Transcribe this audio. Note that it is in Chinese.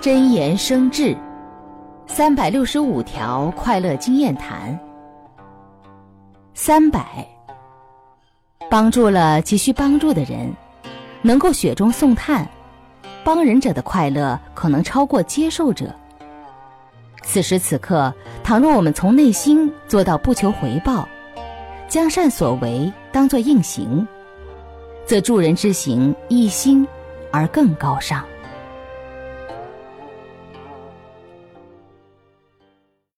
真言生智，三百六十五条快乐经验谈。三百，帮助了急需帮助的人，能够雪中送炭，帮人者的快乐可能超过接受者。此时此刻，倘若我们从内心做到不求回报，将善所为当作应行，则助人之行一心而更高尚。